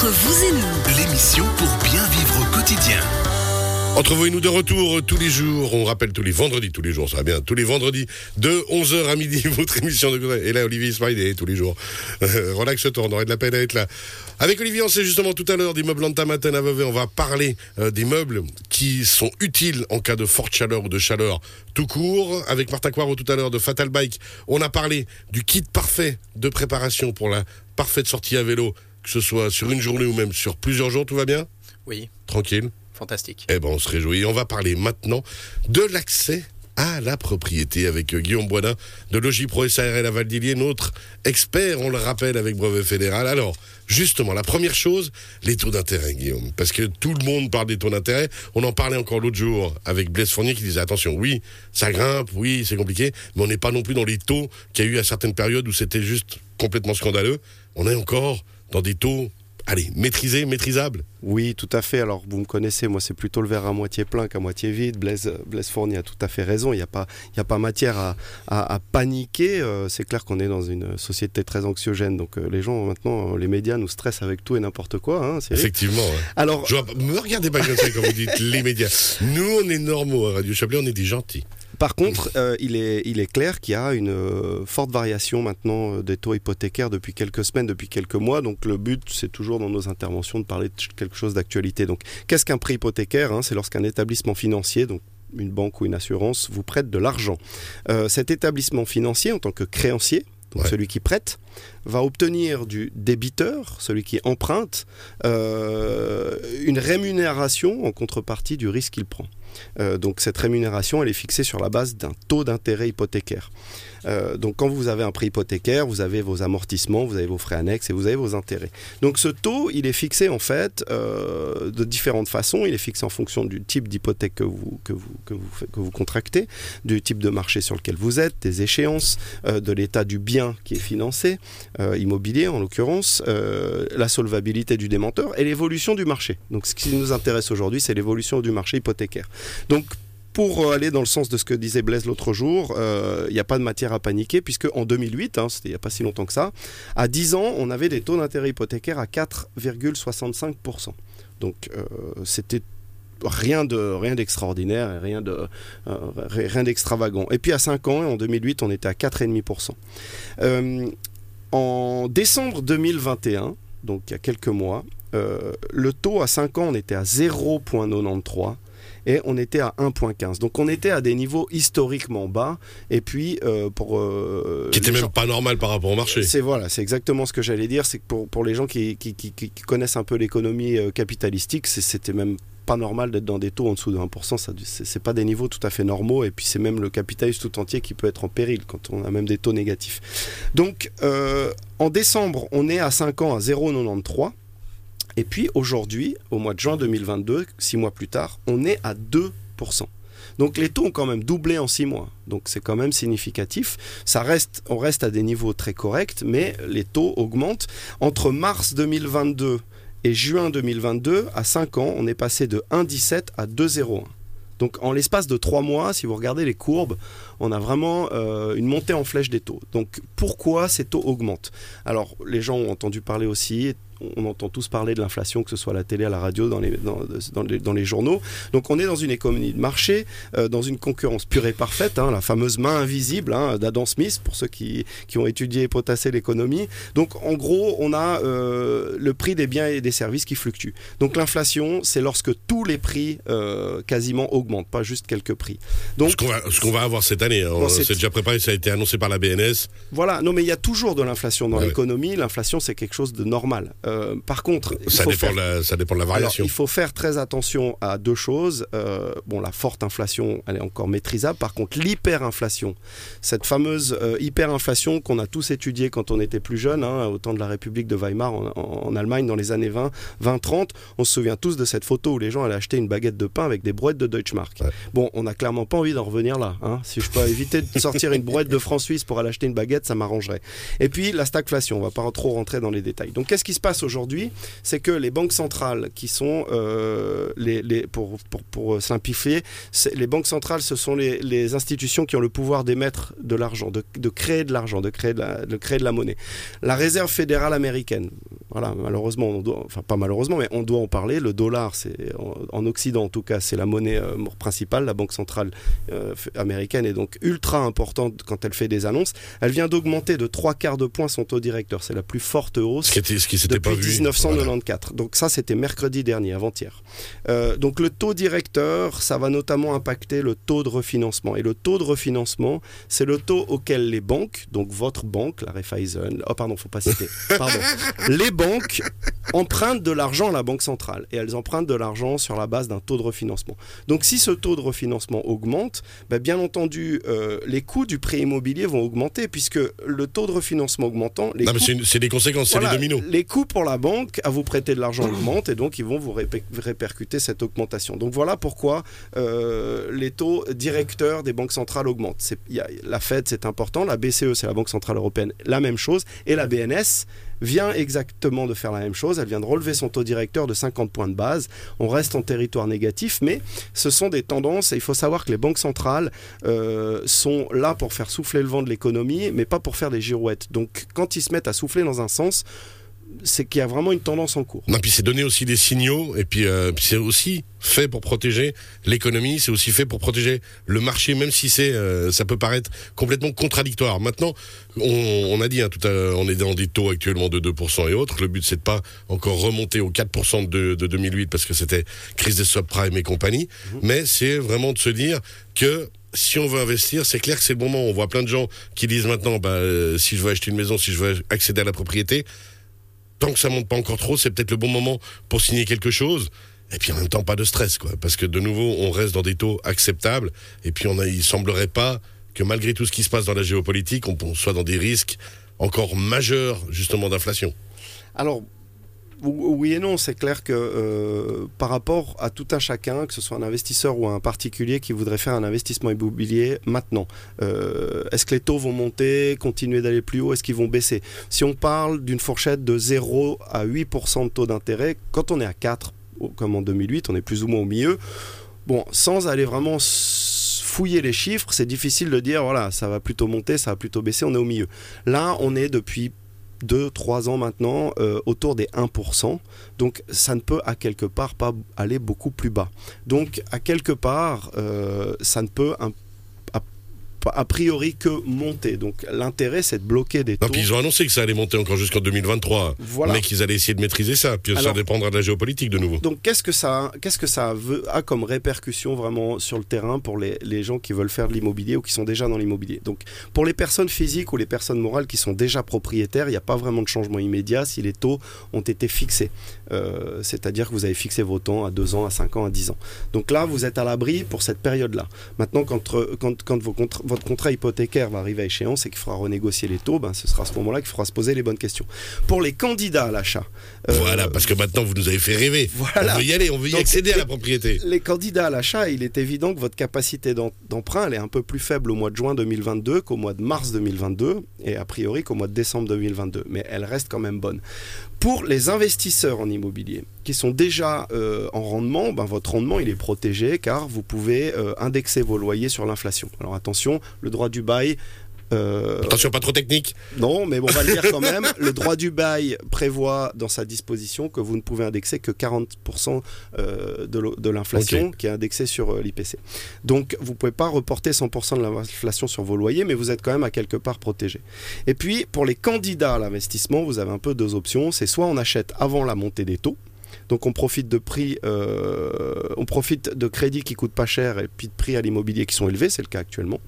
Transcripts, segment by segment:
Entre vous et nous, L'émission pour bien vivre au quotidien. Entre vous et nous de retour tous les jours, on rappelle tous les vendredis, tous les jours, ça va bien, tous les vendredis de 11h à midi, votre émission de Et là, Olivier Smiley, tous les jours. Euh, Relaxe-toi, on aurait de la peine à être là. Avec Olivier, on sait justement tout à l'heure des meubles en tamaten à Vevey, on va parler euh, des meubles qui sont utiles en cas de forte chaleur ou de chaleur tout court. Avec Martin Coirot tout à l'heure de Fatal Bike, on a parlé du kit parfait de préparation pour la parfaite sortie à vélo, que ce soit sur une journée ou même sur plusieurs jours, tout va bien Oui, Tranquille fantastique. eh ben, on se réjouit. On va parler maintenant de l'accès à la propriété avec euh, Guillaume Boisdin de Logipro SARL à Valdilier, notre expert, on le rappelle, avec brevet fédéral. Alors, justement, la première chose, les taux d'intérêt, Guillaume. Parce que tout le monde parle des taux d'intérêt. On en parlait encore l'autre jour avec Blaise Fournier qui disait, attention, oui, ça grimpe, oui, c'est compliqué, mais on n'est pas non plus dans les taux qu'il y a eu à certaines périodes où c'était juste complètement scandaleux. On est encore dans des taux, allez, maîtrisés, maîtrisables. Oui, tout à fait. Alors, vous me connaissez, moi, c'est plutôt le verre à moitié plein qu'à moitié vide. Blaise, Blaise Fournier a tout à fait raison. Il n'y a, pas- il y a pas matière à, à- à paniquer. Euh, c'est clair qu'on est dans une société très anxiogène. Donc, euh, les gens, maintenant, euh, les médias nous stressent avec tout et n'importe quoi. Hein. Effectivement. ouais. Alors, Je vois me regardez pas comme ça quand vous dites les médias. Nous, on est normaux à Radio Chablais, on est des gentils. Par contre, euh, il, est, il est clair qu'il y a une euh, forte variation maintenant euh, des taux hypothécaires depuis quelques semaines, depuis quelques mois. Donc le but, c'est toujours dans nos interventions de parler de quelque chose d'actualité. Donc qu'est-ce qu'un prêt hypothécaire hein? C'est lorsqu'un établissement financier, donc une banque ou une assurance, vous prête de l'argent. Euh, cet établissement financier, en tant que créancier, donc Ouais. celui qui prête, va obtenir du débiteur, celui qui emprunte, euh, une rémunération en contrepartie du risque qu'il prend. Euh, donc cette rémunération, elle est fixée sur la base d'un taux d'intérêt hypothécaire. Euh, donc quand vous avez un prêt hypothécaire, vous avez vos amortissements, vous avez vos frais annexes et vous avez vos intérêts. Donc ce taux, il est fixé en fait euh, de différentes façons. Il est fixé en fonction du type d'hypothèque que vous, contractez, du type de marché sur lequel vous êtes, des échéances, de l'état du bien qui est financé, immobilier en l'occurrence, la solvabilité du démenteur et l'évolution du marché. Donc ce qui nous intéresse aujourd'hui, c'est l'évolution du marché hypothécaire. Donc pour euh, aller dans le sens de ce que disait Blaise l'autre jour, euh, il n'y a pas de matière à paniquer, puisque en 2008, hein, c'était il n'y a pas si longtemps que ça, à 10 ans, on avait des taux d'intérêt hypothécaire à 4,65%. Donc euh, c'était rien de rien d'extraordinaire rien de rien d'extravagant. Et puis à 5 ans, en 2008, on était à 4,5%. Euh, en décembre 2021, donc il y a quelques mois, le taux à 5 ans, on était à 0,93 et on était à 1,15. Donc on était à des niveaux historiquement bas. Et puis euh, pour euh, Qui était même gens- pas normal par rapport au marché. c'est voilà, c'est exactement ce que j'allais dire. C'est que pour, pour les gens qui, qui, qui- qui connaissent un peu l'économie euh, capitalistique, c'était même pas normal d'être dans des taux en dessous de 1%. Ça, c'est c'est pas des niveaux tout à fait normaux. Et puis c'est même le capitalisme tout entier qui peut être en péril quand on a même des taux négatifs. Donc euh, en décembre, on est à 5 ans à 0,93. Et puis aujourd'hui, au mois de juin 2022, six mois plus tard, on est à 2%. Donc les taux ont quand même doublé en six mois. Donc c'est quand même significatif. Ça reste, on reste à des niveaux très corrects, mais les taux augmentent. Entre mars 2022 et juin 2022, à 5 ans, on est passé de 1,17 à 2,01. Donc en l'espace de 3 mois, si vous regardez les courbes, on a vraiment euh, une montée en flèche des taux. Donc pourquoi ces taux augmentent? Alors les gens ont entendu parler aussi, on entend tous parler de l'inflation, que ce soit à la télé, à la radio, dans les, dans, dans les, dans les journaux. Donc on est dans une économie de marché, euh, dans une concurrence pure et parfaite, hein, la fameuse main invisible hein, d'Adam Smith, pour ceux qui, qui ont étudié et potassé l'économie. Donc en gros, on a euh, le prix des biens et des services qui fluctuent. Donc l'inflation, c'est lorsque tous les prix euh, quasiment augmentent, pas juste quelques prix. Donc Ce qu'on va, va avoir cette année, hein, on c'est- s'est déjà préparé, ça a été annoncé par la BNS. voilà, non mais il y a toujours de l'inflation dans Ouais. l'économie. L'inflation, c'est quelque chose de normal. Euh, par contre, il Ça faut dépend, faire- de la, ça dépend de la Alors, variation. il faut faire très attention à deux choses. Euh, bon, la forte inflation, elle est encore maîtrisable. Par contre, l'hyperinflation, cette fameuse euh, hyperinflation qu'on a tous étudiée quand on était plus jeune, hein, au temps de la République de Weimar en, Allemagne dans les années 20, 20-30, on se souvient tous de cette photo où les gens allaient acheter une baguette de pain avec des brouettes de Deutschmark. Ouais. Bon, on n'a clairement pas envie d'en revenir là. hein. Si je peux éviter de sortir une brouette de francs suisses pour aller acheter une baguette, ça m'arrangerait. Et puis la stagflation, on va pas trop rentrer dans les détails. Donc qu'est-ce qui se passe passe aujourd'hui, c'est que les banques centrales, qui sont euh, les, les- pour, pour, pour simplifier, les banques centrales, ce sont les, les institutions qui ont le pouvoir d'émettre de l'argent, de, de créer de l'argent, de créer de la, de créer de la monnaie. La Réserve fédérale américaine, voilà, malheureusement, on doit, enfin pas malheureusement, mais on doit en parler. Le dollar, c'est en, en Occident en tout cas, c'est la monnaie euh, principale. La banque centrale euh, américaine est donc ultra importante quand elle fait des annonces. Elle vient d'augmenter de trois quarts de point son taux directeur. C'est la plus forte hausse Ce qui, était, ce qui s'était pas depuis vu. 1994. Donc ça, c'était mercredi dernier, avant-hier. Euh, donc le taux directeur, ça va notamment impacter le taux de refinancement. Et le taux de refinancement, c'est le taux auquel les banques, donc votre banque, la Raiffeisen, oh pardon, faut pas citer, pardon, les banques empruntent de l'argent à la banque centrale et elles empruntent de l'argent sur la base d'un taux de refinancement. Donc si ce taux de refinancement augmente, ben, bien entendu, euh, les coûts du prêt immobilier vont augmenter puisque le taux de refinancement augmentant, les Non, mais coûts c'est une- c'est des conséquences, c'est les dominos. les coûts pour la banque à vous prêter de l'argent augmentent et donc ils vont vous répercuter cette augmentation. Donc voilà pourquoi euh, les taux directeurs des banques centrales augmentent. La Fed, c'est important, la BCE, c'est la Banque Centrale Européenne, la même chose, et la BNS vient exactement de faire la même chose. Elle vient de relever son taux directeur de 50 points de base. On reste en territoire négatif, mais ce sont des tendances et il faut savoir que les banques centrales euh, sont là pour faire souffler le vent de l'économie, mais pas pour faire des girouettes. Donc quand ils se mettent à souffler dans un sens, c'est qu'il y a vraiment une tendance en cours. Non, puis c'est donner aussi des signaux, et puis, euh, c'est aussi fait pour protéger l'économie, c'est aussi fait pour protéger le marché, même si c'est, euh, ça peut paraître complètement contradictoire. Maintenant, on, on a dit hein, tout à on est dans des taux actuellement de 2% et autres. Le but, c'est de pas encore remonter aux 4% de, de 2008 parce que c'était crise des subprimes et compagnie, mais c'est vraiment de se dire que si on veut investir, c'est clair que c'est le moment. On voit plein de gens qui disent maintenant, bah, euh, si je veux acheter une maison, si je veux accéder à la propriété, tant que ça monte pas encore trop, c'est peut-être le bon moment pour signer quelque chose. Et puis en même temps, pas de stress, quoi. Parce que de nouveau, on reste dans des taux acceptables. Et puis on a, il semblerait pas que malgré tout ce qui se passe dans la géopolitique, on, on soit dans des risques encore majeurs, justement, d'inflation. Alors, oui et non, c'est clair que euh, par rapport à tout un chacun, que ce soit un investisseur ou un particulier qui voudrait faire un investissement immobilier maintenant, euh, est-ce que les taux vont monter, continuer d'aller plus haut, est-ce qu'ils vont baisser? Si on parle d'une fourchette de 0 à 8% de taux d'intérêt, quand on est à 4, comme en 2008, on est plus ou moins au milieu, bon, sans aller vraiment fouiller les chiffres, c'est difficile de dire, voilà, ça va plutôt monter, ça va plutôt baisser, on est au milieu. Là, on est depuis 2-3 ans maintenant euh, autour des 1%. Donc ça ne peut à quelque part pas aller beaucoup plus bas. Donc à quelque part, euh, ça ne peut un- a, a priori que monter. Donc l'intérêt c'est de bloquer des taux. Non, puis ils ont annoncé que ça allait monter encore jusqu'en 2023. Voilà. Mais qu'ils allaient essayer de maîtriser ça. Puis ça dépendra de la géopolitique de nouveau. Donc qu'est-ce que ça, qu'est-ce que ça veut, a comme répercussion vraiment sur le terrain pour les, les gens qui veulent faire de l'immobilier ou qui sont déjà dans l'immobilier? Donc pour les personnes physiques ou les personnes morales qui sont déjà propriétaires, il n'y a pas vraiment de changement immédiat si les taux ont été fixés. Euh, C'est-à-dire que vous avez fixé vos temps à 2 ans, à 5 ans, à 10 ans. Donc là, vous êtes à l'abri pour cette période-là. Maintenant, quand, quand, quand vos contra- votre contrat hypothécaire va arriver à échéance et qu'il faudra renégocier les taux, ben, ce sera à ce moment-là qu'il faudra se poser les bonnes questions. Pour les candidats à l'achat, euh, Voilà, parce que maintenant vous nous avez fait rêver. Voilà. On veut y aller, on veut y Donc, accéder à la propriété. les candidats à l'achat, il est évident que votre capacité d'emprunt elle est un peu plus faible au mois de juin 2022 qu'au mois de mars 2022 et a priori qu'au mois de décembre 2022, mais elle reste quand même bonne. Pour les investisseurs en immobilier qui sont déjà euh, en rendement, ben, votre rendement il est protégé car vous pouvez euh, indexer vos loyers sur l'inflation. Alors attention, le droit du bail euh, Attention, pas trop technique. non, mais bon, on va le dire quand même. Le droit du bail prévoit dans sa disposition que vous ne pouvez indexer que 40% euh, de l'inflation qui est indexée sur euh, l'IPC. Donc, vous ne pouvez pas reporter 100% de l'inflation sur vos loyers, mais vous êtes quand même à quelque part protégé. Et puis, pour les candidats à l'investissement, vous avez un peu deux options. C'est soit on achète avant la montée des taux, donc on profite de prix, euh, on profite de crédits qui coûtent pas cher et puis de prix à l'immobilier qui sont élevés, c'est le cas actuellement.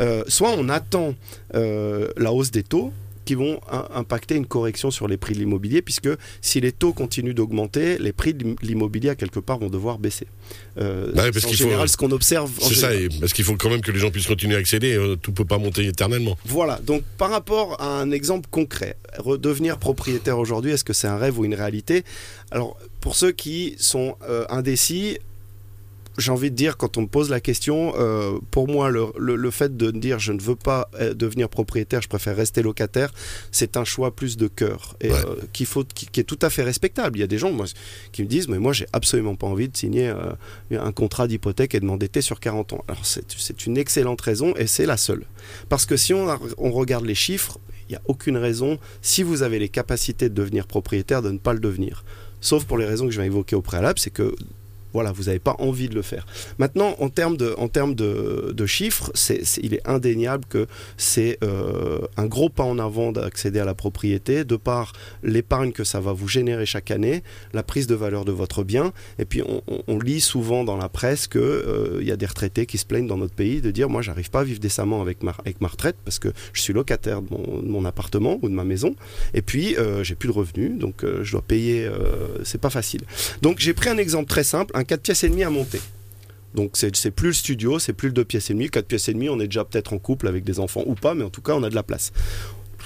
Euh, soit on attend euh, la hausse des taux qui vont im- impacter une correction sur les prix de l'immobilier, puisque si les taux continuent d'augmenter, les prix de l'im- l'immobilier à quelque part vont devoir baisser. Euh, Bah parce c'est en faut- général ce qu'on observe. C'est ça, parce qu'il faut quand même que les gens puissent continuer à accéder. euh, Tout peut pas monter éternellement. Voilà, donc par rapport à un exemple concret, redevenir propriétaire aujourd'hui, est-ce que c'est un rêve ou une réalité? Alors, pour ceux qui sont euh, indécis, j'ai envie de dire, quand on me pose la question, euh, pour moi, le, le, fait de dire je ne veux pas euh, devenir propriétaire, je préfère rester locataire, c'est un choix plus de cœur et euh, qu'il faut, qui, est tout à fait respectable. Il y a des gens moi, qui me disent, mais moi, j'ai absolument pas envie de signer un contrat d'hypothèque et de m'endetter sur 40 ans. Alors, c'est une excellente raison et c'est la seule. Parce que si on, on regarde les chiffres, il n'y a aucune raison, si vous avez les capacités de devenir propriétaire, de ne pas le devenir. Sauf pour les raisons que je vais évoquer au préalable, c'est que voilà, vous n'avez pas envie de le faire. Maintenant, en termes de, en termes de, chiffres, il est indéniable que c'est euh, un gros pas en avant d'accéder à la propriété, de par l'épargne que ça va vous générer chaque année, la prise de valeur de votre bien. Et puis, on, lit souvent dans la presse qu'il euh, y a des retraités qui se plaignent dans notre pays de dire Moi, j'arrive pas à vivre décemment avec ma, avec ma retraite parce que je suis locataire de mon, appartement ou de ma maison. Et puis, euh, j'ai plus de revenus, donc je dois payer. c'est pas facile. Donc, j'ai pris un exemple très simple. 4 pièces et demie à monter. Donc c'est plus le studio, c'est plus le 2 pièces et demie. 4 pièces et demie, on est déjà peut-être en couple avec des enfants ou pas, mais en tout cas on a de la place.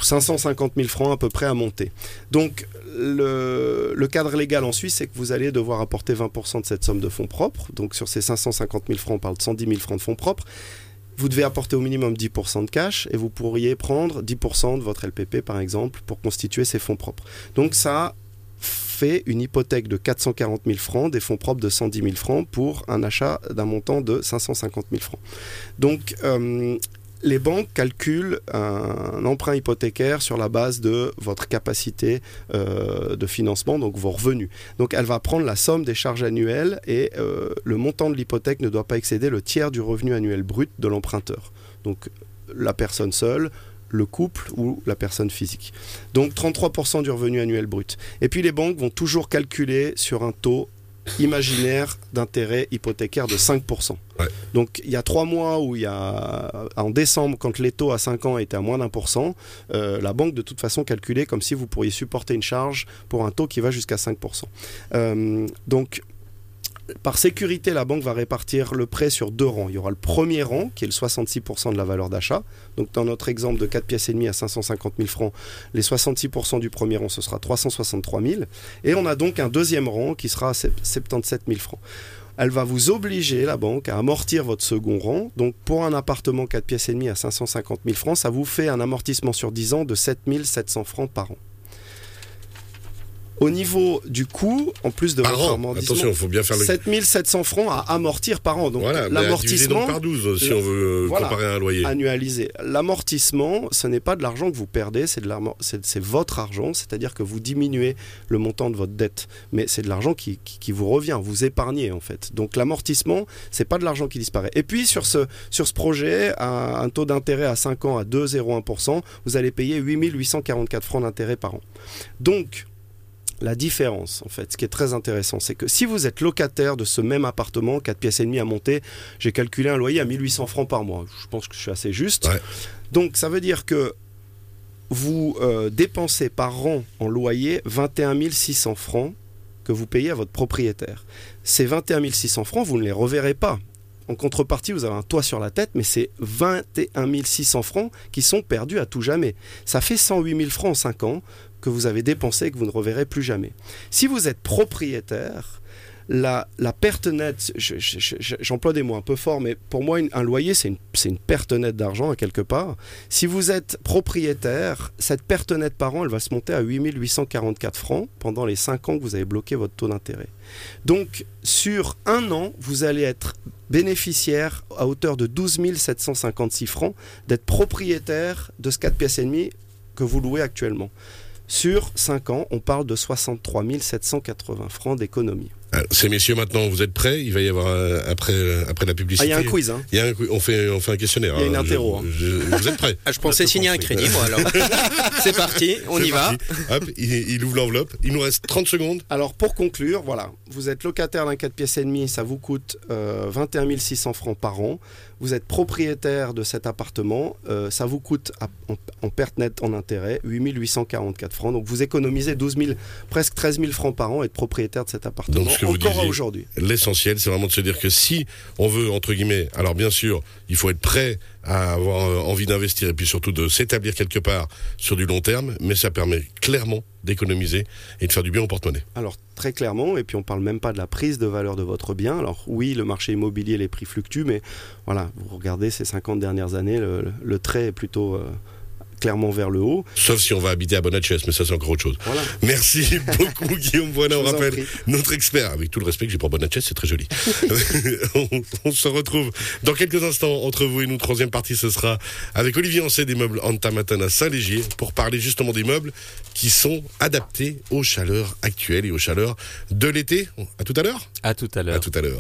550 000 francs à peu près à monter. Donc le, le cadre légal en Suisse, c'est que vous allez devoir apporter 20% de cette somme de fonds propres. Donc sur ces 550 000 francs, on parle de 110 000 francs de fonds propres. Vous devez apporter au minimum 10% de cash et vous pourriez prendre 10% de votre LPP par exemple pour constituer ces fonds propres. Donc ça fait une hypothèque de 440 000 francs, des fonds propres de 110 000 francs pour un achat d'un montant de 550 000 francs. Donc, euh, les banques calculent un emprunt hypothécaire sur la base de votre capacité euh, de financement, donc vos revenus. Donc elle va prendre la somme des charges annuelles et euh, le montant de l'hypothèque ne doit pas excéder le tiers du revenu annuel brut de l'emprunteur. Donc la personne seule, le couple ou la personne physique. Donc 33% du revenu annuel brut. Et puis les banques vont toujours calculer sur un taux imaginaire d'intérêt hypothécaire de 5%. Donc il y a trois mois où il y a en décembre quand les taux à 5 ans étaient à moins d'un pour cent, euh, la banque de toute façon calculait comme si vous pourriez supporter une charge pour un taux qui va jusqu'à 5%. Euh, donc par sécurité, la banque va répartir le prêt sur deux rangs. Il y aura le premier rang, qui est le 66% de la valeur d'achat. Donc, dans notre exemple de 4 pièces et demie à 550 000 francs, les 66% du premier rang, ce sera 363 000. Et on a donc un deuxième rang qui sera 77 000 francs. Elle va vous obliger, la banque, à amortir votre second rang. Donc, pour un appartement 4 pièces et demie à 550 000 francs, ça vous fait un amortissement sur 10 ans de 7 700 francs par an. Au niveau du coût, en plus de par an. Attention, faut bien faire le... 7700 francs à amortir par an. Donc l'amortissement par 12 si on veut euh, comparer un loyer. Annualisé. L'amortissement, ce n'est pas de l'argent que vous perdez, c'est de c'est votre argent, c'est-à-dire que vous diminuez le montant de votre dette, mais c'est de l'argent qui, qui, vous revient, vous épargnez en fait. Donc l'amortissement, c'est pas de l'argent qui disparaît. Et puis sur ce sur ce projet, à un taux d'intérêt à 5 ans à 2,01%, vous allez payer 8844 francs d'intérêt par an. Donc la différence, en fait, ce qui est très intéressant, c'est que si vous êtes locataire de ce même appartement, 4 pièces et demie à monter, j'ai calculé un loyer à 1800 francs par mois. Je pense que je suis assez juste. Donc ça veut dire que vous euh, dépensez par an en loyer 21 600 francs que vous payez à votre propriétaire. Ces 21 600 francs, vous ne les reverrez pas. En contrepartie, vous avez un toit sur la tête, mais c'est 21 600 francs qui sont perdus à tout jamais. Ça fait 108 000 francs en 5 ans que vous avez dépensé et que vous ne reverrez plus jamais. Si vous êtes propriétaire, la, perte nette, j'emploie des mots un peu forts, mais pour moi, un loyer, c'est une, perte nette d'argent quelque part. Si vous êtes propriétaire, cette perte nette par an, elle va se monter à 8844 francs pendant les 5 ans que vous avez bloqué votre taux d'intérêt. Donc, sur un an, vous allez être bénéficiaire à hauteur de 12 756 francs d'être propriétaire de ce 4 pièces et demie que vous louez actuellement. Sur 5 ans, on parle de 63 780 francs d'économie. Ces messieurs, maintenant, vous êtes prêts? Il va y avoir après, après la publicité. Ah, il y a un quiz. Hein. Il y a un, on, fait, on fait un questionnaire. Il y a une hein. interro. Hein. vous êtes prêts? Ah, Je pensais signer un crédit, moi, alors. C'est parti, on y va. Hop, il, ouvre l'enveloppe. Il nous reste 30 secondes. Alors, pour conclure, voilà. Vous êtes locataire d'un 4 pièces et demi, ça vous coûte 21 euh, 600 francs par an. Vous êtes propriétaire de cet appartement, euh, ça vous coûte en, perte nette en intérêt 8 844 francs. Donc, vous économisez 12 000, presque 13 000 francs par an et être propriétaire de cet appartement ce que vous disiez. aujourd'hui. L'essentiel, c'est vraiment de se dire que si on veut, entre guillemets, alors bien sûr, il faut être prêt à avoir euh, envie d'investir et puis surtout de s'établir quelque part sur du long terme, mais ça permet clairement d'économiser et de faire du bien au porte-monnaie. Alors très clairement, et puis on parle même pas de la prise de valeur de votre bien. Alors oui, le marché immobilier, les prix fluctuent, mais voilà, vous regardez ces 50 dernières années, le, le trait est plutôt euh, clairement vers le haut. Sauf si on va habiter à Bonachès, mais ça c'est encore autre chose. Voilà. Merci beaucoup Guillaume Voilà, on rappelle notre expert, avec tout le respect que j'ai pour Bonachès, c'est très joli. on, on se retrouve dans quelques instants entre vous et nous. Troisième partie, ce sera avec Olivier Ancet des meubles Antamatan à Saint-Légier pour parler justement des meubles qui sont adaptés aux chaleurs actuelles et aux chaleurs de l'été. À tout à l'heure À tout à l'heure. À tout à l'heure.